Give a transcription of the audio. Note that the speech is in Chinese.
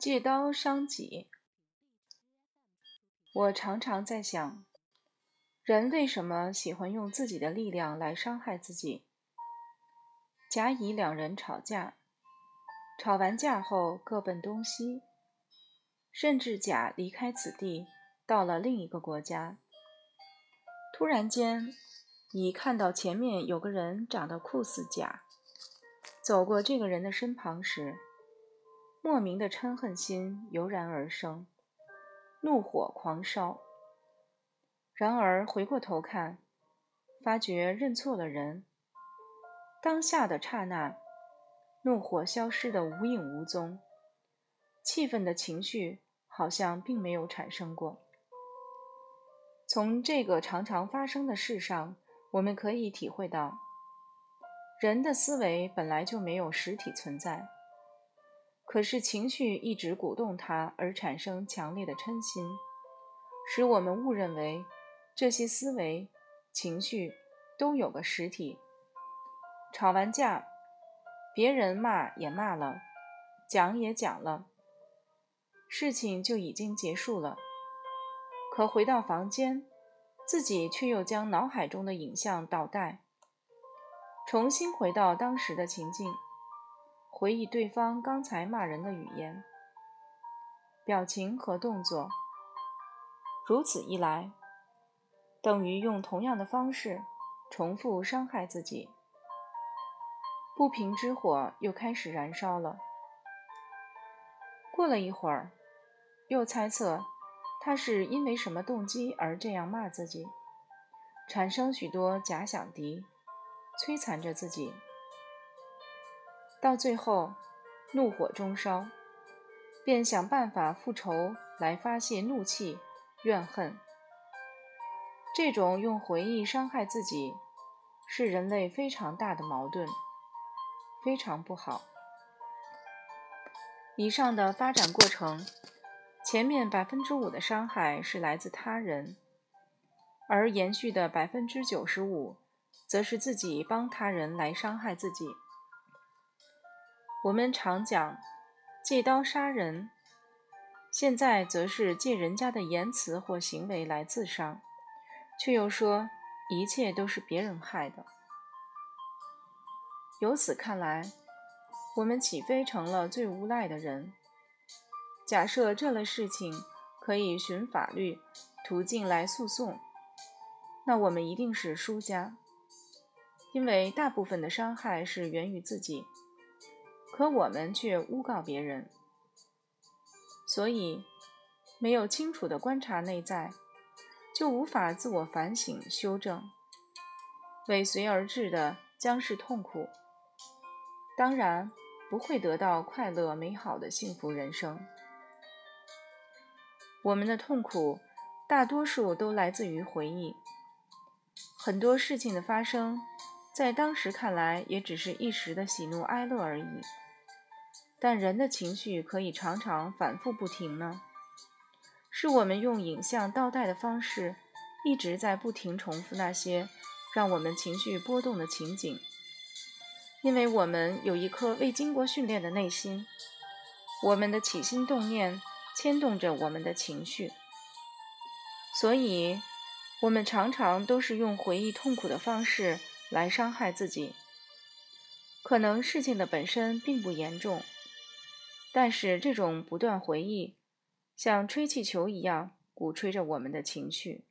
借刀伤己。我常常在想，人为什么喜欢用自己的力量来伤害自己？甲乙两人吵架，吵完架后各奔东西，甚至甲离开此地，到了另一个国家。突然间，乙看到前面有个人长得酷似甲，走过这个人的身旁时。莫名的嗔恨心油然而生，怒火狂烧。然而回过头看，发觉认错了人。当下的刹那，怒火消失的无影无踪，气愤的情绪好像并没有产生过。从这个常常发生的事上，我们可以体会到，人的思维本来就没有实体存在。可是情绪一直鼓动他，而产生强烈的嗔心，使我们误认为这些思维、情绪都有个实体。吵完架，别人骂也骂了，讲也讲了，事情就已经结束了。可回到房间，自己却又将脑海中的影像倒带，重新回到当时的情境。回忆对方刚才骂人的语言、表情和动作，如此一来，等于用同样的方式重复伤害自己。不平之火又开始燃烧了。过了一会儿，又猜测他是因为什么动机而这样骂自己，产生许多假想敌，摧残着自己。到最后，怒火中烧，便想办法复仇来发泄怒气、怨恨。这种用回忆伤害自己，是人类非常大的矛盾，非常不好。以上的发展过程，前面百分之五的伤害是来自他人，而延续的百分之九十五，则是自己帮他人来伤害自己。我们常讲借刀杀人，现在则是借人家的言辞或行为来自伤，却又说一切都是别人害的。由此看来，我们岂非成了最无赖的人？假设这类事情可以循法律途径来诉讼，那我们一定是输家，因为大部分的伤害是源于自己。可我们却诬告别人，所以没有清楚的观察内在，就无法自我反省修正，尾随而至的将是痛苦。当然不会得到快乐美好的幸福人生。我们的痛苦大多数都来自于回忆，很多事情的发生，在当时看来也只是一时的喜怒哀乐而已。但人的情绪可以常常反复不停呢？是我们用影像倒带的方式，一直在不停重复那些让我们情绪波动的情景。因为我们有一颗未经过训练的内心，我们的起心动念牵动着我们的情绪，所以我们常常都是用回忆痛苦的方式来伤害自己。可能事情的本身并不严重。但是这种不断回忆，像吹气球一样鼓吹着我们的情绪。